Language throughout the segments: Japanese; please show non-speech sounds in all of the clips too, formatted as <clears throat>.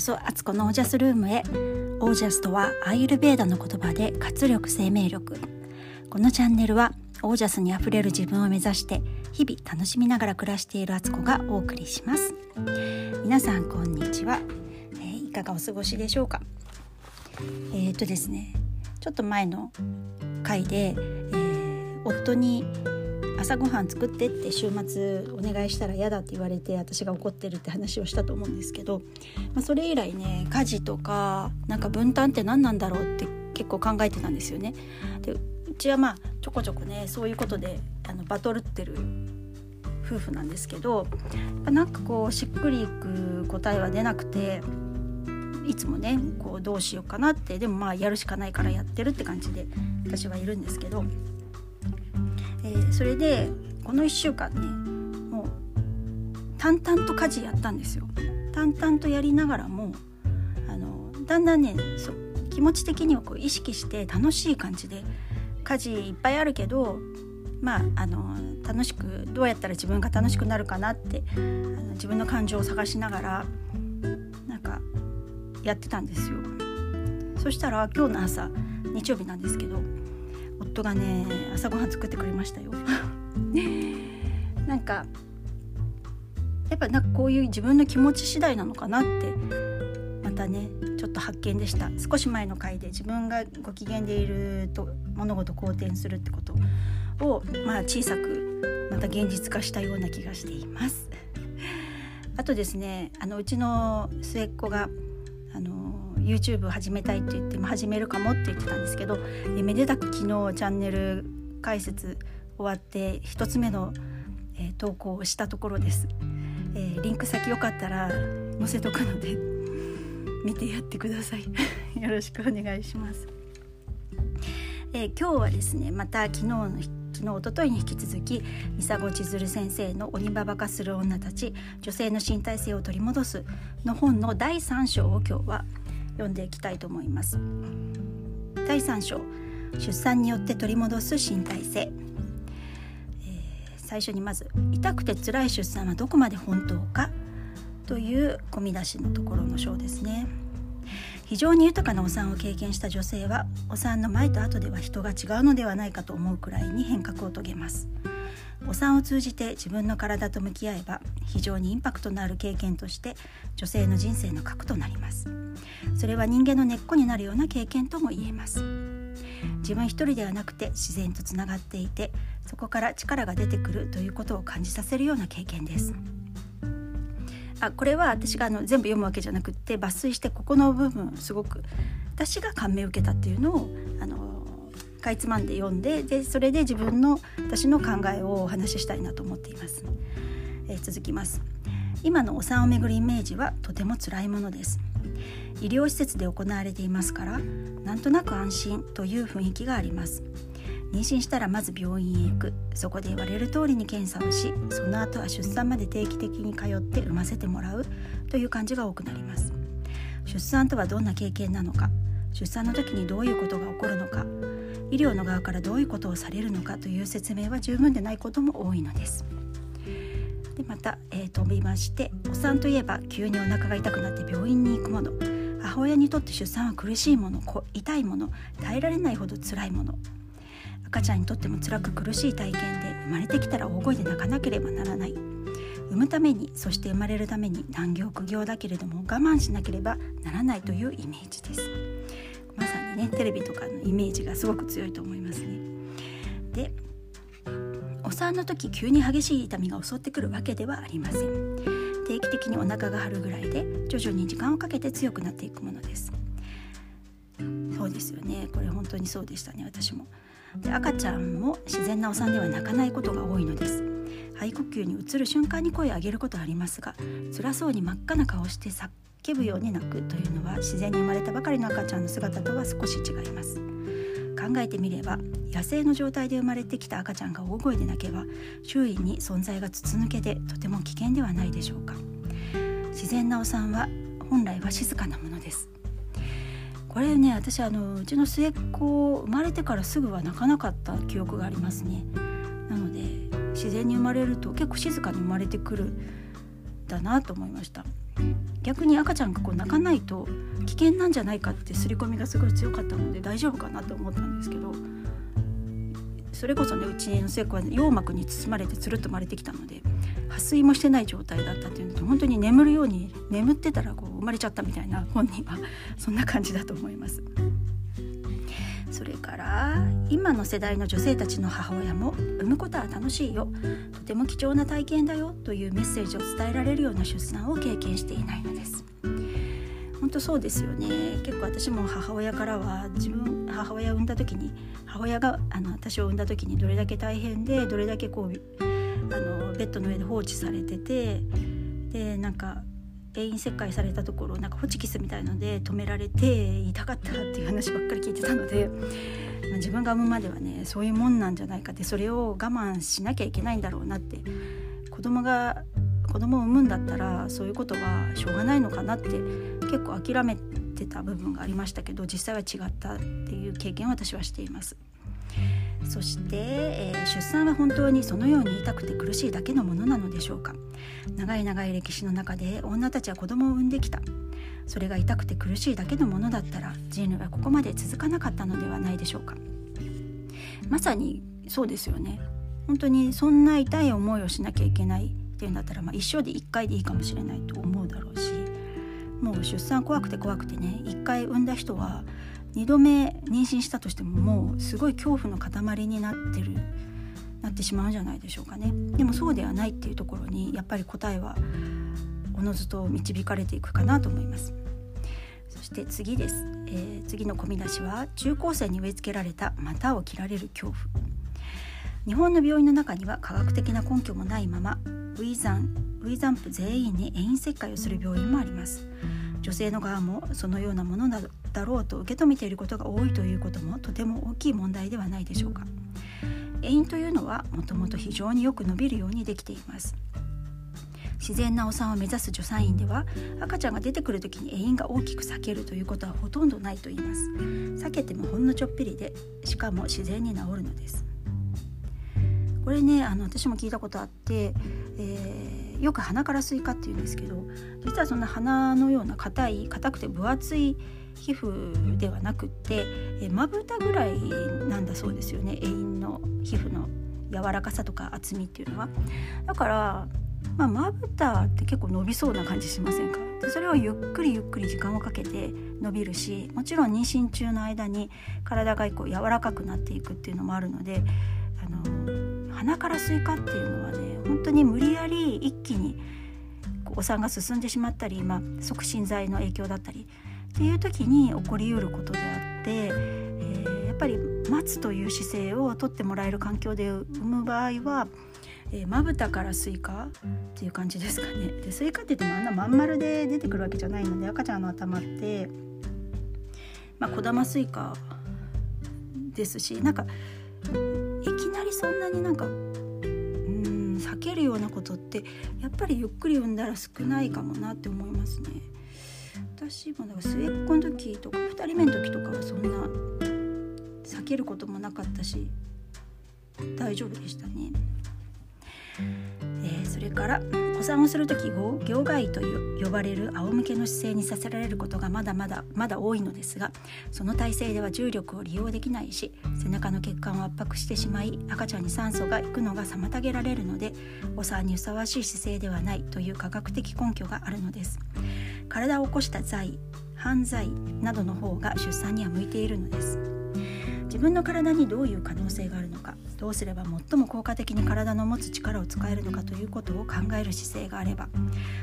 そアツコのオージャスルームへ。オージャスとはアイルベーダの言葉で活力生命力。このチャンネルはオージャスにあふれる自分を目指して日々楽しみながら暮らしているアツコがお送りします。皆さんこんにちは、えー、いかがお過ごしでしょうか？えー、っとですねちょっと前の回で、えー、夫に朝ごはん作ってって週末お願いしたら嫌だって言われて私が怒ってるって話をしたと思うんですけど、まあ、それ以来ね家事とかなんか分担って何なんだろうって結構考えてたんですよね。でうちはまあちょこちょこねそういうことであのバトルってる夫婦なんですけどなんかこうしっくりいく答えは出なくていつもねこうどうしようかなってでもまあやるしかないからやってるって感じで私はいるんですけどー、それでこの1週間ねもう淡々と家事やったんですよ。淡々とやりながらもあのだんだんね気持ち的にはこう意識して楽しい感じで家事いっぱいあるけどまああの楽しくどうやったら自分が楽しくなるかなってあの自分の感情を探しながらなんかやってたんですよ。そしたら今日の朝日曜日なんですけど夫がね朝ごはん作ってくれましたよ。<laughs> なんかやっぱなんかこういう自分の気持ち次第なのかなってまたねちょっと発見でした。少し前の回で自分がご機嫌でいると物事好転するってことをまあ小さくまた現実化したような気がしています。あとですねあのうちの末っ子が YouTube 始めたいって言っても始めるかもって言ってたんですけどえめでたく昨日チャンネル解説終わって1つ目の、えー、投稿をしたところです、えー、リンク先よかったら載せとくので <laughs> 見てやってください。<laughs> よろしくお願いします、えー、今日はですねまた昨日の昨日おとといに引き続き三佐千鶴先生の「鬼ババ化する女たち女性の身体性を取り戻す」の本の第3章を今日は読んでいきたいと思います。第3章。出産によって取り戻す身体性、えー、最初にまず痛くて辛い出産はどこまで本当かという込み出しのところの章ですね。非常に豊かなお産を経験した女性はお産の前と後では人が違うのではないかと思うくらいに変革を遂げます。お産を通じて自分の体と向き合えば非常にインパクトのある経験として女性の人生の核となります。それは人間の根っこになるような経験とも言えます。自分一人ではなくて自然とつながっていてそこから力が出てくるということを感じさせるような経験です。あこれは私があの全部読むわけじゃなくって抜粋してここの部分すごく私が感銘を受けたっていうのをあのかいつまんで読んででそれで自分の私の考えをお話ししたいなと思っています、えー、続きます。今のお産をめぐるイメージはとても辛いものです。医療施設で行われていますからなんとなく安心という雰囲気があります。妊娠したらまず病院へ行く。そこで言われる通りに検査をしその後は出産まで定期的に通って産ませてもらう。という感じが多くなります。出産とはどんな経験なのか。出産の時にどういうことが起こるのか。医療の側からどういうことをされるのかという説明は十分でないことも多いのです。でまた、えー、飛びましてお産といえば急にお腹が痛くなって病院に行くもの。母親にとって出産は苦しいもの。痛いもの。耐えられないほど辛いもの。赤ちゃんにとっても辛く苦しい体験で生まれてきたら大声で泣かなければならない。産むためにそして生まれるために難行苦行だけれども我慢しなければならないというイメージです。まさにねテレビとかのイメージがすごく強いと思いますね。でお産の時急に激しい痛みが襲ってくるわけではありません。定期的にお腹が張るぐらいで徐々に時間をかけて強くなっていくものです。そうですよねこれ本当にそうでしたね私も。で赤ちゃんも自然なお産では泣かないことが多いのです。肺呼吸に移る瞬間に声を上げることはありますが辛そうに真っ赤な顔してぶように泣くというのは自然に生まれたばかりの赤ちゃんの姿とは少し違います。考えてみれば野生の状態で生まれてきた赤ちゃんが大声で泣けば周囲に存在が筒抜けでとても危険ではないでしょうか。自然なお産は本来は静かなものです。これね私あのうちの末っ子生まれてからすぐは泣かなかった記憶がありますね。なので自然に生まれると結構静かに生まれてくるだなと思いました。逆に赤ちゃんがこう泣かないと危険なんじゃないかって刷り込みがすごい強かったので大丈夫かなと思ったんですけどそれこそねうちの末っ子は羊膜に包まれてつるっと生まれてきたので破水もしてない状態だったっていうのと本当に眠るように眠ってたらこう生まれちゃったみたいな本人はそんな感じだと思います。それから今の世代の女性たちの母親も産むことは楽しいよとても貴重な体験だよというメッセージを伝えられるような出産を経験していないのです本当そうですよね結構私も母親からは自分母親を産んだ時に母親があの私を産んだ時にどれだけ大変でどれだけこうあのベッドの上で放置されててでなんか永遠切開されたところなんかホチキスみたいので止められて痛かったっていう話ばっかり聞いてたので、まあ、自分が産むまではねそういうもんなんじゃないかってそれを我慢しなきゃいけないんだろうなって子供が子供を産むんだったらそういうことはしょうがないのかなって結構諦めてた部分がありましたけど実際は違ったっていう経験を私はしています。そして、えー、出産は本当にそのように痛くて苦しいだけのものなのでしょうか？長い長い歴史の中で女たちは子供を産んできた。それが痛くて苦しいだけのものだったら人類はここまで続かなかったのではないでしょうか？まさにそうですよね。本当にそんな痛い思いをしなきゃいけないっていうんだったら、まあ、一生で1回でいいかもしれないと思うだろうしもう出産怖くて怖くてね1回産んだ人は2度目妊娠したとしてももうすごい恐怖の塊になってるなってしまうんじゃないでしょうかね。でもそうではないっていうところにやっぱり答えはおのずと導かれていくかなと思います。そして次です、えー、次の込み出しは中高生に植え付けられた股を切られる恐怖。日本の病院の中には科学的な根拠もないままウィザンウィザンプ全員に遠因切開をする病院もあります。女性の側もそのようなものなどだろうと受け止めていることが多いということもとても大きい問題ではないでしょうか。遠因というのはもともと非常によく伸びるようにできています。自然なお産を目指す助産院では赤ちゃんが出てくる時に遠因が大きく裂けるということはほとんどないと言います。裂けてもほんのちょっぴりでしかも自然に治るのです。これねあの私も聞いたことあって、えー、よく鼻からスイカっていうんですけど実はそんな鼻のような硬い硬くて分厚い皮膚ではなくってまぶたぐらいなんだそうですよね。会陰の皮膚の柔らかさとか厚みっていうのは。だからまぶたって結構伸びそうな感じしませんか？でそれをゆっくりゆっくり時間をかけて伸びるしもちろん妊娠中の間に体がこう柔らかくなっていくっていうのもあるのであの鼻からスイカっていうのはね本当に無理やり一気にお産が進んでしまったり、まあ、促進剤の影響だったりっていう時に起こりうることであって、えー、やっぱり待つという姿勢をとってもらえる環境で産む場合はまぶたからスイカっていう感じですかねでスイカって言ってもあんなまん丸で出てくるわけじゃないので赤ちゃんの頭ってまあ小玉スイカですしなんかいきなりそんなになんかうん裂けるようなことってやっぱりゆっくり産んだら少ないかもなって思いますね。しいもだから末っ子の時とか2人目の時とかはそんな裂けることもなかったし大丈夫でしたね。えー、それからお産をする時行外と呼ばれる仰向けの姿勢にさせられることがまだまだまだ多いのですがその体勢では重力を利用できないし背中の血管を圧迫してしまい赤ちゃんに酸素が行くのが妨げられるのでお産にふさわしい姿勢ではないという科学的根拠があるのです。体を起こした剤犯罪などの方が出産には向いているのです。自分の体にどういう可能性があるのかどうすれば最も効果的に体の持つ力を使えるのかということを考える姿勢があれば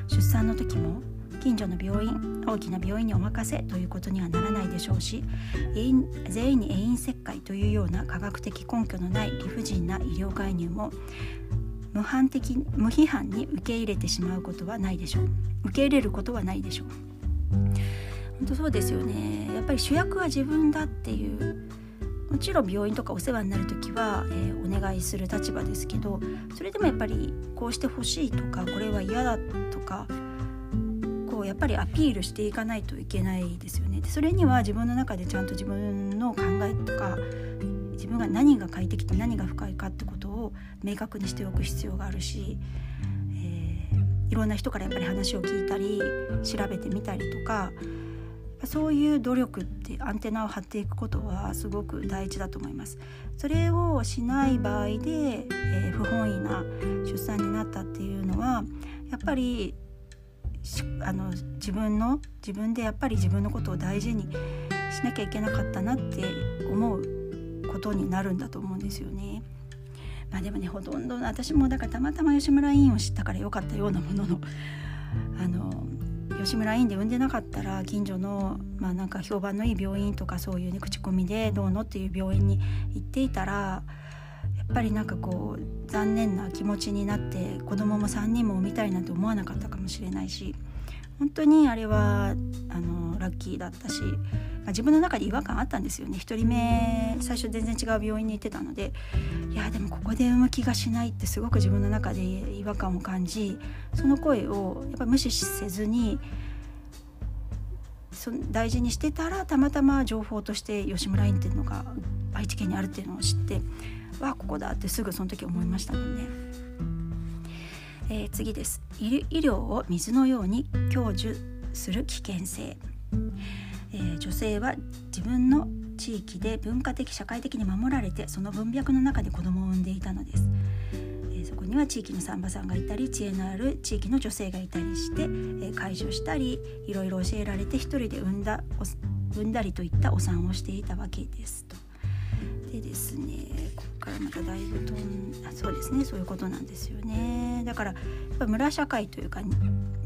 出産の時も近所の病院大きな病院にお任せということにはならないでしょうし全員に永遠切開というような科学的根拠のない理不尽な医療介入も無反的無批判に受け入れてしまうことはないでしょう。受け入れることはないでしょう。本当そうですよね。やっぱり主役は自分だっていうもちろん病院とかお世話になる時は、えー、お願いする立場ですけどそれでもやっぱりこうしてほしいとかこれは嫌だとかこうやっぱりアピールしていかないといけないですよね。でそれには自分の中でちゃんと自分の考えとか自分が何が快適で何が不快かってことを明確にしておく必要があるし、えー、いろんな人からやっぱり話を聞いたり調べてみたりとかそういう努力ってアンテナを張っていくことはすごく大事だと思います。それをしない場合で、えー、不本意な出産になったっていうのはやっぱりあの自分の自分でやっぱり自分のことを大事にしなきゃいけなかったなって思うことになるんだと思うんですよね。まあでもねほとんど私もだからたまたま吉村委員を知ったからよかったようなもののあの吉村院で産んでなかったら近所の、まあ、なんか評判のいい病院とかそういうね口コミでどうのっていう病院に行っていたらやっぱりなんかこう残念な気持ちになって子供も3人も産みたいなんて思わなかったかもしれないし本当にあれはあのラッキーだったし、あ、自分の中で違和感あったんですよね。1人目最初全然違う病院に行ってたので。いやでもここで産む気がしないってすごく自分の中で違和感を感じその声をやっぱ無視せずにそ大事にしてたらたまたま情報として吉村院っていうのが愛知県にあるっていうのを知ってわあここだってすぐその時思いましたもんね。えー、次です。医療を水のように享受する危険性、えー、女性は自分の地域で文化的社会的に守られてその文脈の中で子供を産んでいたのです、えー、そこには地域の産婆さんがいたり知恵のある地域の女性がいたりして、えー、介助したりいろいろ教えられて一人で産んだ産んだりといったお産をしていたわけですと。でですねここからまただいぶとんあそうですねそういうことなんですよね。だからやっぱ村社会というか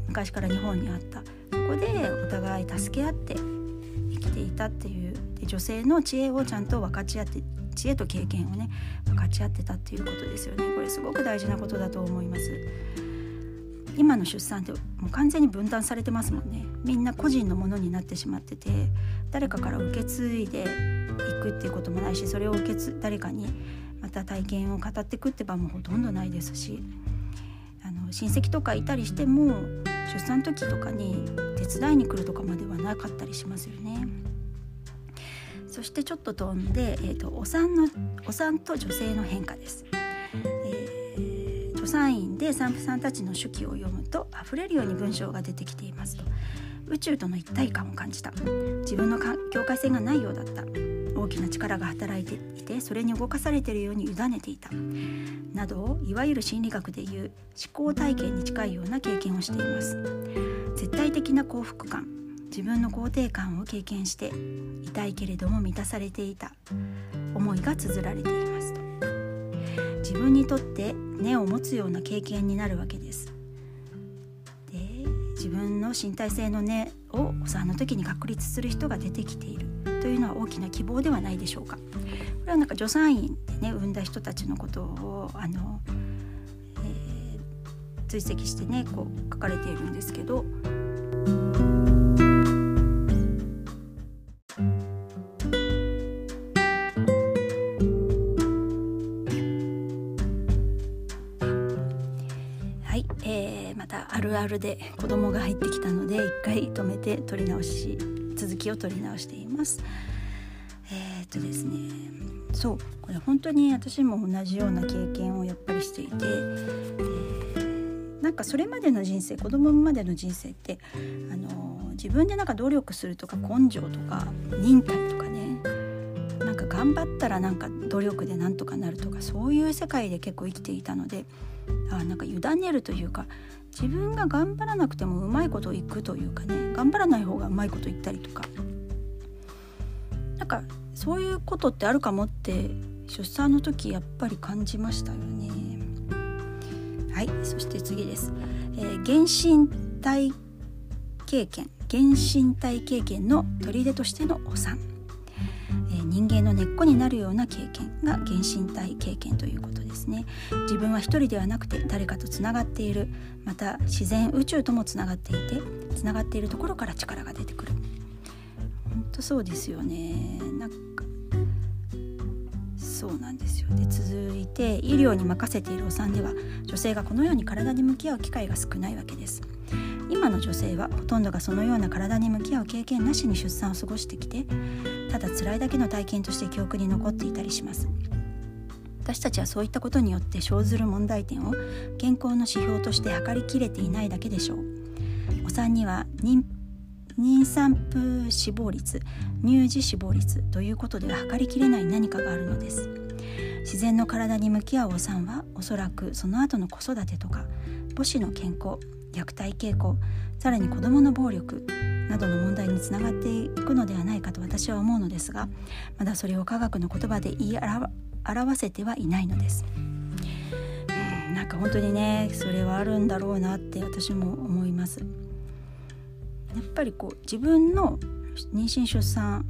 昔から日本にあった。そこでお互い助け合っていたっていうで女性の知恵をちゃんと分かち合って知恵と経験をね分かち合ってたっていうことですよね。これすごく大事なことだと思います。今の出産ってもう完全に分断されてますもんね。みんな個人のものになってしまってて誰かから受け継いでいくっていうこともないしそれを受け継誰かにまた体験を語っていくって場もほとんどないですしあの親戚とかいたりしても出産の時とかに手伝いに来るとかまではなかったりしますよね。そしてちょっと飛んで、えーと、お産のお産と女性の変化です。えー、助産院で産婦さんたちの手記を読むと溢れるように文章が出てきていますと。宇宙との一体感を感じた。自分の境界線がないようだった。大きな力が働いていてそれに動かされているように委ねていた。などいわゆる心理学でいう思考体験に近いような経験をしています。絶対的な幸福感。自分の肯定感を経験して痛いけれども満たされていた思いが綴られています自分にとって根を持つような経験になるわけですで自分の身体性の根をお産の時に確立する人が出てきているというのは大きな希望ではないでしょうか。これはなんか助産院でね産んだ人たちのことをあの、えー、追跡してねこう書かれているんですけど。で子供が入ってきたので一回止めて撮り直し続きを取り直しています。えー、っとですねそうこれ本当に私も同じような経験をやっぱりしていて、えー、なんかそれまでの人生子供までの人生ってあの自分でなんか努力するとか根性とか忍耐とかねなんか頑張ったらなんか努力でなんとかなるとかそういう世界で結構生きていたのであなんか委ねるというか自分が頑張らなくてもうまいこといくというかね頑張らない方がうまいこと言ったりとか。なんかそういうことってあるかもって出産の時やっぱり感じましたよね。はいそして次です、えー、原神体経験。原神体経験の砦としてのお産、人間の根っこになるような経験が原神体経験ということですね。自分は一人ではなくて誰かとつながっている。また自然宇宙ともつながっていてつながっているところから力が出てくる。本当そうですよね。なんかそうなんですよで続いて医療に任せているお産では女性がこのように体に向き合う機会が少ないわけです。今の女性はほとんどがそのような体に向き合う経験なしに出産を過ごしてきてただ辛いだけの体験として記憶に残っていたりします。私たちはそういったことによって生ずる問題点を健康の指標として測りきれていないだけでしょう。お産には妊産婦死亡率乳児死亡率ということでは測りきれない何かがあるのです。自然の体に向き合うお産はおそらくその後の子育てとか母子の健康虐待傾向さらに子どもの暴力などの問題につながっていくのではないかと私は思うのですがまだそれを科学の言葉で言い表せてはいないのです。うんなんか本当にねそれはあるんだろうなって私も思います。やっぱりこう自分の妊娠出産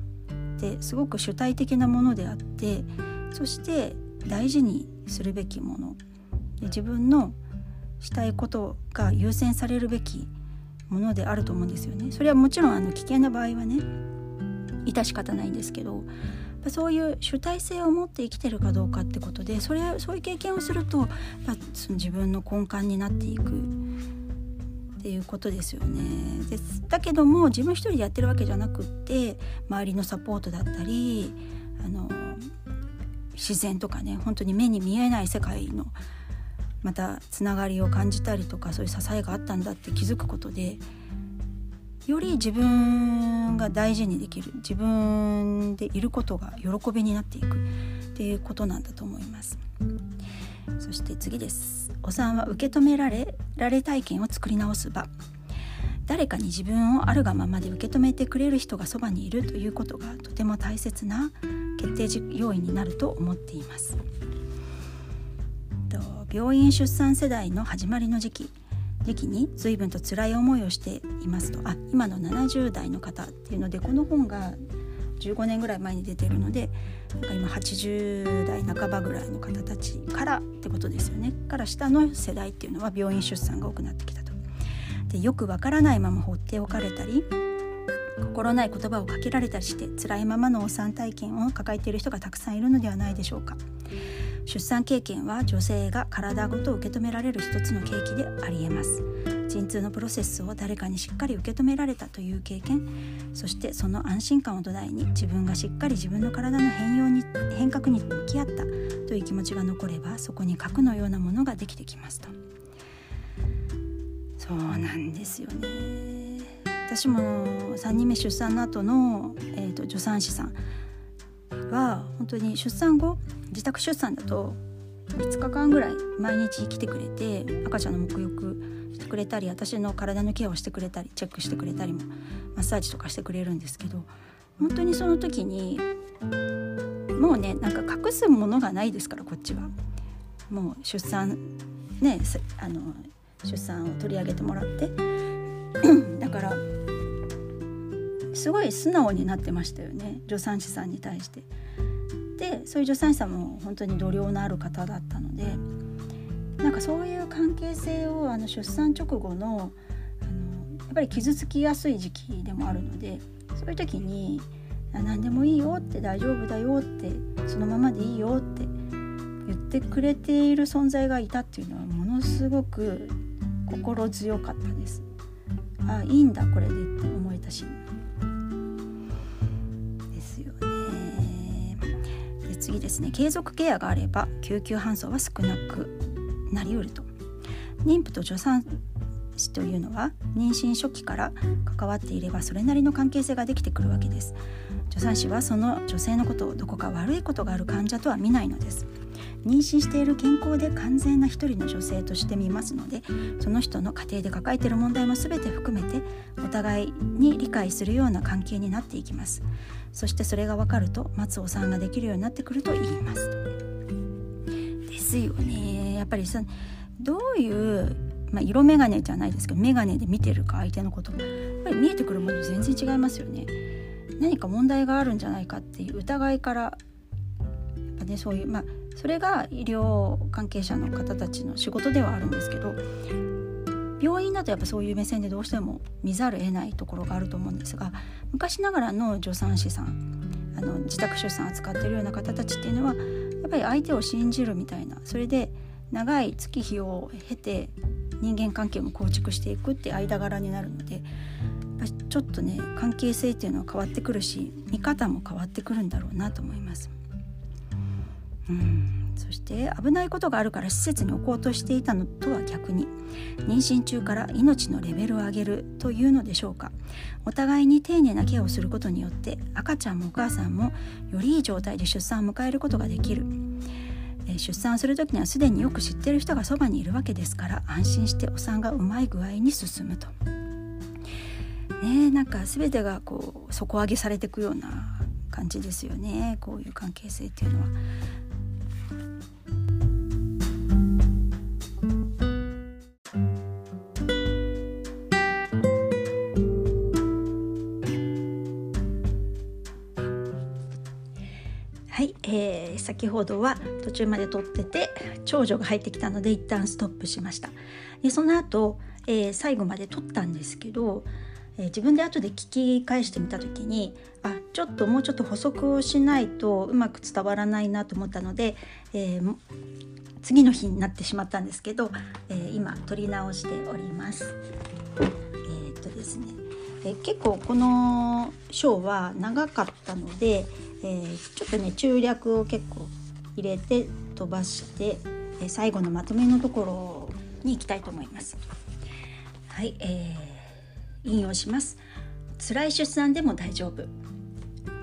ってすごく主体的なものであってそして大事にするべきもので自分のしたいことが優先されるべきものであると思うんですよね。それはもちろんあの危険な場合はね致し方ないんですけどそういう主体性を持って生きてるかどうかってことでそれそういう経験をするとその自分の根幹になっていくっていうことですよね。でだけども自分一人でやってるわけじゃなくって周りのサポートだったりあの自然とかね本当に目に見えない世界のまたつながりを感じたりとかそういう支えがあったんだって気づくことでより自分が大事にできる自分でいることが喜びになっていくっていうことなんだと思います。そして次です。お産は受け止められられ体験を作り直す場。誰かに自分をあるがままで受け止めてくれる人がそばにいるということがとても大切な決定要因になると思っています。病院出産世代の始まりの時期時期に随分と辛い思いをしていますとあ今の70代の方っていうのでこの本が15年ぐらい前に出てるのでなんか今80代半ばぐらいの方たちからってことですよねから下の世代っていうのは病院出産が多くなってきたと。でよくわからないまま放っておかれたり心ない言葉をかけられたりして辛いままのお産体験を抱えている人がたくさんいるのではないでしょうか。出産経験は女性が体ごと受け止められる一つの契機でありえます。陣痛のプロセスを誰かにしっかり受け止められたという経験そしてその安心感を土台に自分がしっかり自分の体の変容に変革に向き合ったという気持ちが残ればそこに核のようなものができてきますと。そうなんですよね。私も3人目出産の後の、えーと助産師さん。は本当に出産後自宅出産だと5日間ぐらい毎日来てくれて赤ちゃんの沐浴してくれたり私の体のケアをしてくれたりチェックしてくれたりもマッサージとかしてくれるんですけど本当にその時にもうねなんか隠すものがないですからこっちは。もう出産ねあの出産を取り上げてもらって <clears throat> だからすごい素直になってましたよね助産師さんに対して。でそういう助産師さんも本当に度量のある方だったのでなんかそういう関係性をあの出産直後のあのやっぱり傷つきやすい時期でもあるのでそういう時に「何でもいいよ」って「大丈夫だよ」って「そのままでいいよ」って言ってくれている存在がいたっていうのはものすごく心強かったです。あいいんだこれでって思えたしですね継続ケアがあれば救急搬送は少なくなりうると。妊婦と助産師というのは妊娠初期から関わっていればそれなりの関係性ができてくるわけです。助産師はその女性のことをどこか悪いことがある患者とは見ないのです。妊娠している健康で完全な一人の女性として見ますのでその人の家庭で抱えている問題も全て含めてお互いに理解するような関係になっていきます。そしてそれが分かると松尾さんができるようになってくると言います。ですよね。やっぱりさどういう、まあ、色眼鏡じゃないですけど眼鏡で見てるか相手のことやっぱり見えてくるもの全然違いますよね。何か問題があるんじゃないかっていう疑いからやっぱねそういうまあそれが医療関係者の方たちの仕事ではあるんですけど病院だとやっぱそういう目線でどうしても見ざるを得ないところがあると思うんですが昔ながらの助産師さんあの自宅出産扱ってるような方たちっていうのはやっぱり相手を信じるみたいなそれで長い月日を経て人間関係も構築していくって間柄になるのでちょっとね関係性っていうのは変わってくるし見方も変わってくるんだろうなと思います。うんそして危ないことがあるから施設に置こうとしていたのとは逆に妊娠中から命のレベルを上げるというのでしょうかお互いに丁寧なケアをすることによって赤ちゃんもお母さんもよりいい状態で出産を迎えることができる出産する時にはすでによく知ってる人がそばにいるわけですから安心してお産がうまい具合に進むと。ねなんか全てがこう底上げされていくような感じですよねこういう関係性っていうのは。先ほどは途中まで撮ってて長女が入ってきたので一旦ストップしましたでその後、えー、最後まで撮ったんですけど、えー、自分で後で聞き返してみた時にあちょっともうちょっと補足をしないとうまく伝わらないなと思ったので、えー、次の日になってしまったんですけど、えー、今撮り直しております。え、っとですね、え結構この章は長かったので、えちょっとね中略を結構入れて飛ばして、え最後のまとめのところに行きたいと思います。はい、えー、引用します。辛い出産でも大丈夫。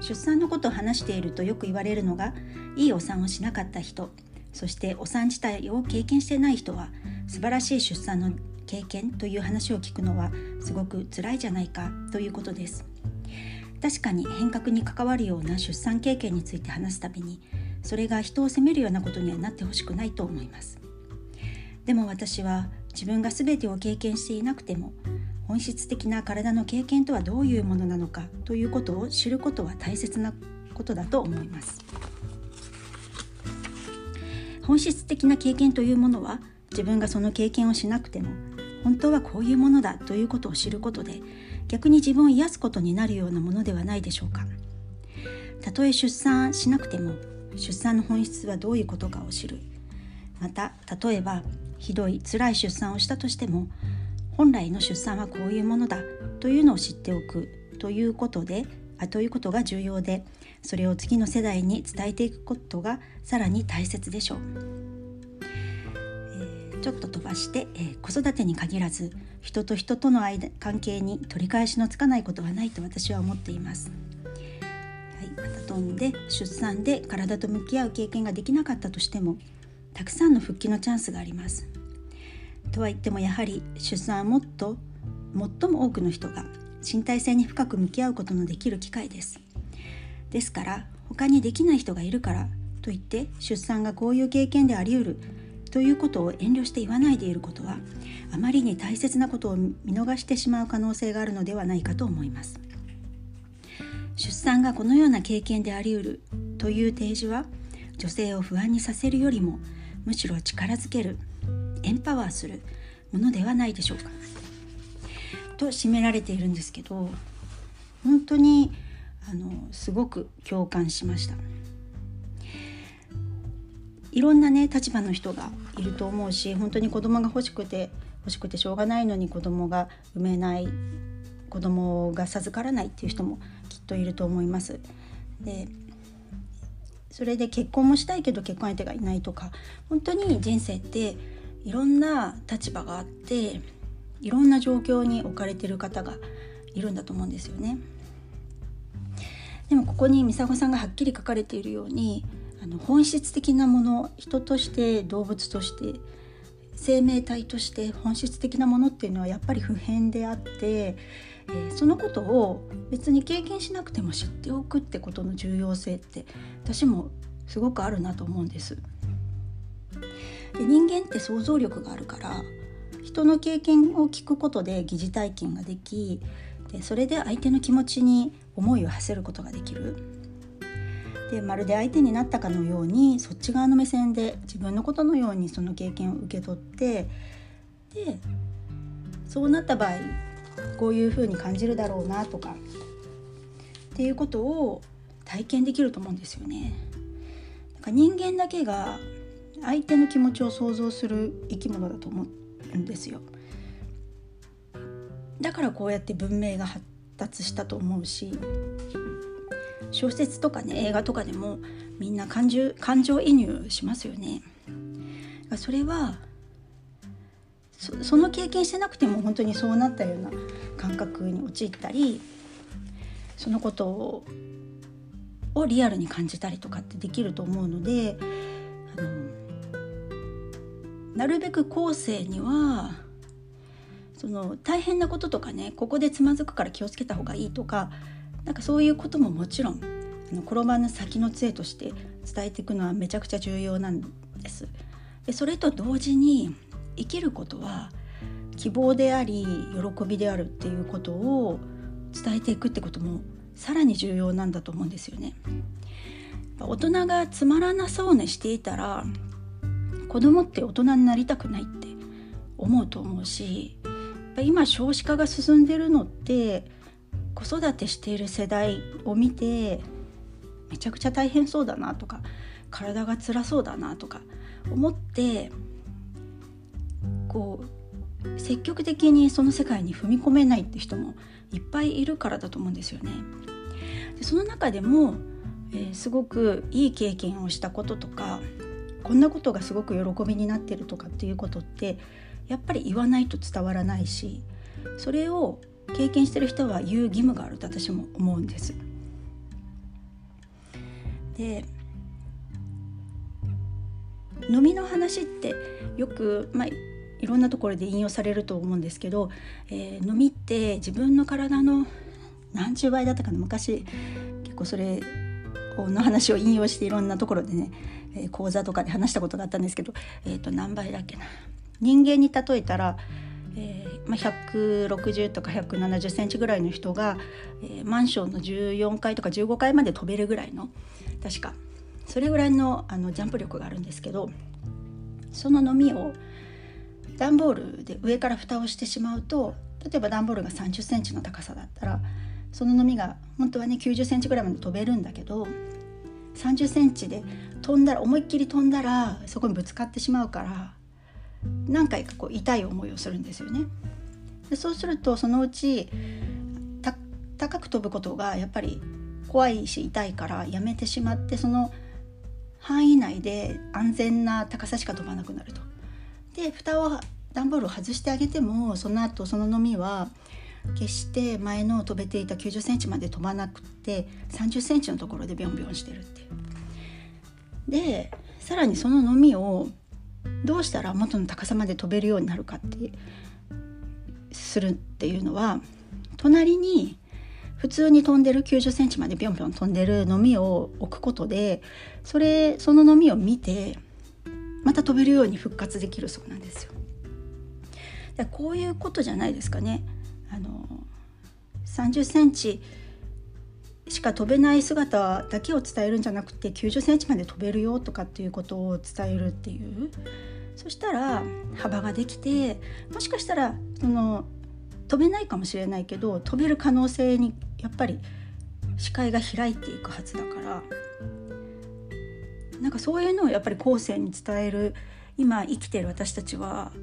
出産のことを話しているとよく言われるのがいいお産をしなかった人そしてお産自体を経験してない人は素晴らしい出産の経験という話を聞くのはすごく辛いじゃないかということです確かに変革に関わるような出産経験について話すたびにそれが人を責めるようなことにはなってほしくないと思います。でも私は自分が全てを経験していなくても本質的な体の経験とはどういうものなのかということを知ることは大切なことだと思います。本質的な経験というものは自分がその経験をしなくても本当はこういうものだということを知ることで逆に自分を癒すことになるようなものではないでしょうか。たとえ出産しなくても出産の本質はどういうことかを知る。また例えばひどい辛い出産をしたとしても本来の出産はこういうものだというのを知っておくということであということが重要でそれを次の世代に伝えていくことがさらに大切でしょう、ちょっと飛ばして、えー、子育てに限らず人と人との間関係に取り返しのつかないことはないと私は思っています、はい、また飛んで出産で体と向き合う経験ができなかったとしてもたくさんの復帰のチャンスがあります。とは言ってもやはり出産はもっと最も多くの人が身体性に深く向き合うことのできる機会です。ですから他にできない人がいるからといって出産がこういう経験であり得るということを遠慮して言わないでいることはあまりに大切なことを見逃してしまう可能性があるのではないかと思います出産がこのような経験であり得るという提示は女性を不安にさせるよりもむしろ力づけるエンパワーするものではないでしょうか。と締められているんですけど本当にあのすごく共感しました。いろんなね立場の人がいると思うし本当に子供が欲しくて欲しくてしょうがないのに子供が産めない子供が授からないっていう人もきっといると思います。でそれで結婚もしたいけど結婚相手がいないとか本当に人生っていろんな立場があっていろんな状況に置かれてる方がいるんだと思うんですよね。でもここに美佐子さんがはっきり書かれているようにの本質的なもの人として動物として生命体として本質的なものっていうのはやっぱり普遍であって、えー、そのことを別に経験しなくても知っておくってことの重要性って私もすごくあるなと思うんです。で人間って想像力があるから人の経験を聞くことで疑似体験ができでそれで相手の気持ちに思いを馳せることができるでまるで相手になったかのようにそっち側の目線で自分のことのようにその経験を受け取ってでそうなった場合こういうふうに感じるだろうなとかっていうことを体験できると思うんですよね。なんか人間だけが相手の気持ちを想像する生き物だと思うんですよだからこうやって文明が発達したと思うし小説とかね映画とかでもみんな感情感情移入しますよね。それはその経験してなくても本当にそうなったような感覚に陥ったりそのことををリアルに感じたりとかってできると思うのであのなるべく後世にはその大変なこととかねここでつまずくから気をつけた方がいいとかなんかそういうことももちろんあの転ばぬ先の杖として伝えていくのはめちゃくちゃ重要なんです。でそれと同時に生きることは希望であり喜びであるっていうことを伝えていくってこともさらに重要なんだと思うんですよね。大人がつまらなそうにしていたら子供って大人になりたくないって思うと思うし今少子化が進んでるのって子育てしている世代を見てめちゃくちゃ大変そうだなとか体が辛そうだなとか思ってこう積極的にその世界に踏み込めないって人もいっぱいいるからだと思うんですよね。でその中でも、えー、すごくいい経験をしたこととかこんなことがすごく喜びになってるとかっていうことってやっぱり言わないと伝わらないしそれを経験してる人は言う義務があると私も思うんです。で飲みの話ってよく、まあ、いろんなところで引用されると思うんですけど、えー、飲みって自分の体の何十倍だったかな昔結構それの話を引用していろんなところでね、えー、講座とかで話したことがあったんですけど、えー、と何倍だっけな人間に例えたら、えまあ、160とか170センチぐらいの人が、えー、マンションの14階とか15階まで飛べるぐらいの確かそれぐらいのあのジャンプ力があるんですけどその飲みを段ボールで上から蓋をしてしまうと例えば段ボールが3 0センチの高さだったらそののみが本当はね9 0センチぐらいまで飛べるんだけど3 0センチで飛んだら思いっきり飛んだらそこにぶつかってしまうから何回かこう痛い思いをするんですよね。でそうするとそのうち高く飛ぶことがやっぱり怖いし痛いからやめてしまってその範囲内で安全な高さしか飛ばなくなると。で蓋を段ボールを外してあげてもその後そののみは決して前の飛べていた9 0センチまで飛ばなくて3 0センチのところでビョンビョンしてるっていう。でさらにそののみをどうしたら元の高さまで飛べるようになるかってするっていうのは隣に普通に飛んでる9 0センチまでビョンビョン飛んでるのみを置くことでそれそののみを見てまた飛べるように復活できるそうなんですよ。でこういうことじゃないですかね。あの30センチしか飛べない姿だけを伝えるんじゃなくて90センチまで飛べるよとかっていうことを伝えるっていうそしたら幅ができてもしかしたらその飛べないかもしれないけど飛べる可能性にやっぱり視界が開いていくはずだからなんかそういうのをやっぱり後世に伝える今生きてる私たちは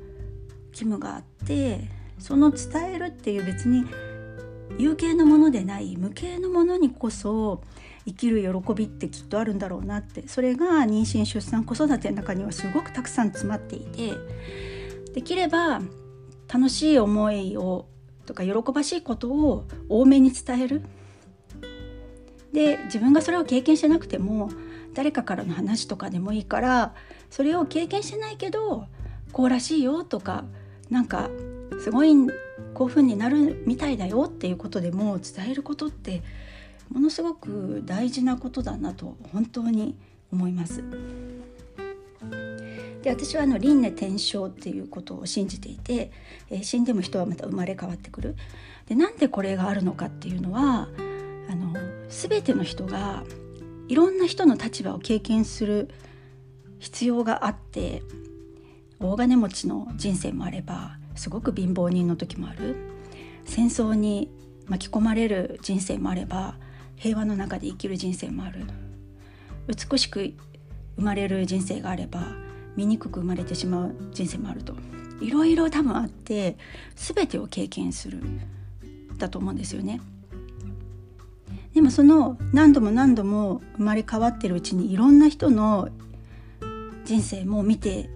義務があってその伝えるっていう別に有形のものでない無形のものにこそ生きる喜びってきっとあるんだろうなって。それが妊娠出産子育ての中にはすごくたくさん詰まっていて。できれば楽しい思いをとか喜ばしいことを多めに伝える。で自分がそれを経験してなくても誰かからの話とかでもいいからそれを経験してないけどこうらしいよとかなんかすごい興奮になるみたいだよっていうことでも伝えることってものすごく大事なことだなと本当に思います。で私はあの輪廻転生っていうことを信じていて、えー、死んでも人はまた生まれ変わってくる。でなんでこれがあるのかっていうのはあの全ての人がいろんな人の立場を経験する必要があって大金持ちの人生もあればすごく貧乏人の時もある戦争に巻き込まれる人生もあれば平和の中で生きる人生もある。美しく生まれる人生があれば醜く生まれてしまう人生もあると。いろいろ多分あって全てを経験する。だと思うんですよね。でもその何度も何度も生まれ変わってるうちにいろんな人の人生も見て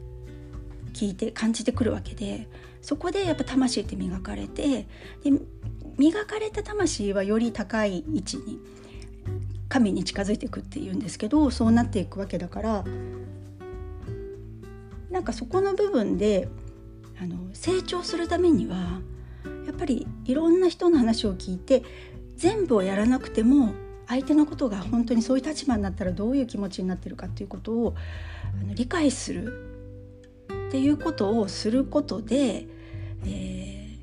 聞いて感じてくるわけでそこでやっぱ魂って磨かれてで磨かれた魂はより高い位置に神に近づいていくっていうんですけどそうなっていくわけだからなんかそこの部分であの成長するためにはやっぱりいろんな人の話を聞いて全部をやらなくても相手のことが本当にそういう立場になったらどういう気持ちになってるかっていうことをあの理解するっていうことをすることで、えー、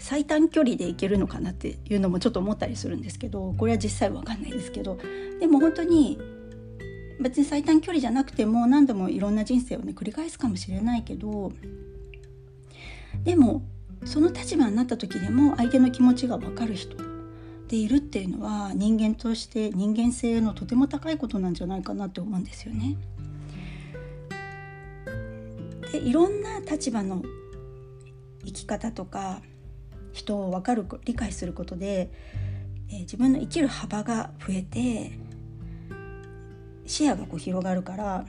最短距離で行けるのかなっていうのもちょっと思ったりするんですけどこれは実際わかんないんですけどでも本当に別に最短距離じゃなくても何度もいろんな人生をね繰り返すかもしれないけどでもその立場になった時でも相手の気持ちが分かる人でいるっていうのは人間として人間性のとても高いことなんじゃないかなって思うんですよね。でいろんな立場の生き方とか人を分かる理解することで、えー、自分の生きる幅が増えて視野がこう広がるから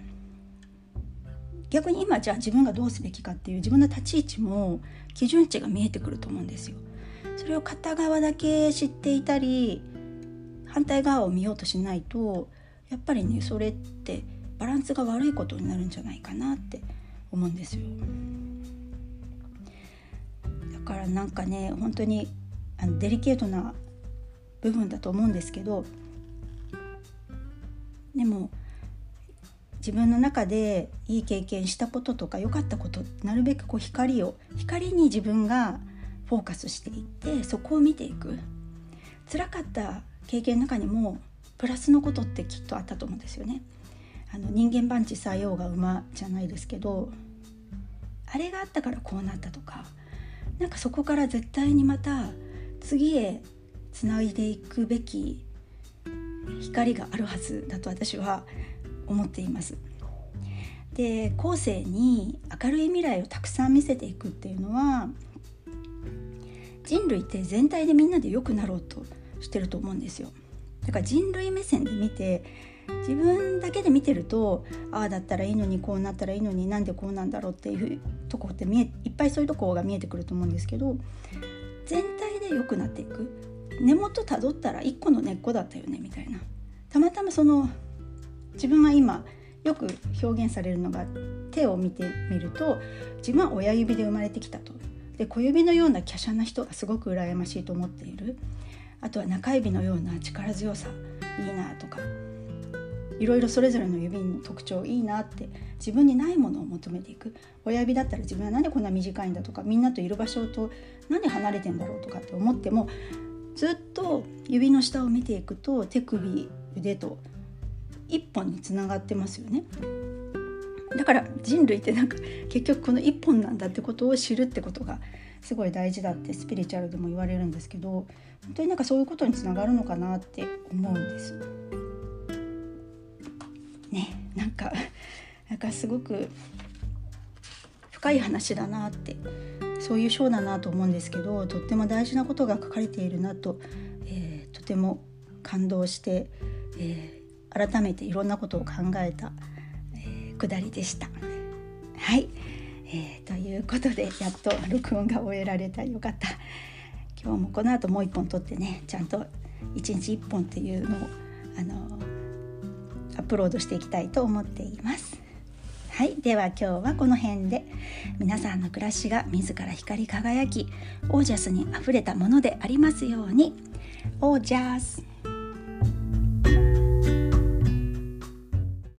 逆に今じゃあ自分がどうすべきかっていう自分の立ち位置も基準値が見えてくると思うんですよ。それを片側だけ知っていたり反対側を見ようとしないとやっぱりねそれってバランスが悪いことになるんじゃないかなって思うんですよ。だからなんかね本当にあのデリケートな部分だと思うんですけどでも自分の中でいい経験したこととか良かったことなるべくこう光を光に自分がフォーカスしていってそこを見ていく辛かった経験の中にもプラスのことってきっとあったと思うんですよね。あの人間番地さようが馬じゃないですけどあれがあったからこうなったとかなんかそこから絶対にまた次へつないでいくべき光があるはずだと私は思っています。で後世に明るい未来をたくさん見せていくっていうのは人類って全体でみんなで良くなろうとしてると思うんですよ。だから人類目線で見て自分だけで見てるとああだったらいいのにこうなったらいいのになんでこうなんだろうっていうとこって見えいっぱいそういうとこが見えてくると思うんですけど全体で良くなっていく。根元たどったら1個の根っこだったよねみたいな。たまたまその自分は今よく表現されるのが手を見てみると自分は親指で生まれてきたと。で小指のような華奢な人がすごく羨ましいと思っている。あとは中指のような力強さいいなとか。いろいろそれぞれの指の特徴いいなって自分にないものを求めていく親指だったら自分は何でこんな短いんだとかみんなといる場所と何で離れてんだろうとかって思ってもずっと指の下を見ていくと手首腕と一本につながってますよね。だから人類ってなんか結局この一本なんだってことを知るってことがすごい大事だってスピリチュアルでも言われるんですけど本当になんかそういうことにつながるのかなって思うんです。なんかなんかすごく深い話だなってそういう章だなと思うんですけどとっても大事なことが書かれているなと、えー、とても感動して、えー、改めていろんなことを考えた、えー、くだりでした。はい、えー、ということでやっと録音が終えられたよかった。今日もこの後もう一本撮ってねちゃんと一日一本っていうのをあのアップロードしていきたいと思っています。はい。では今日はこの辺で皆さんの暮らしが自ら光り輝きオージャスにあふれたものでありますように。オージャス。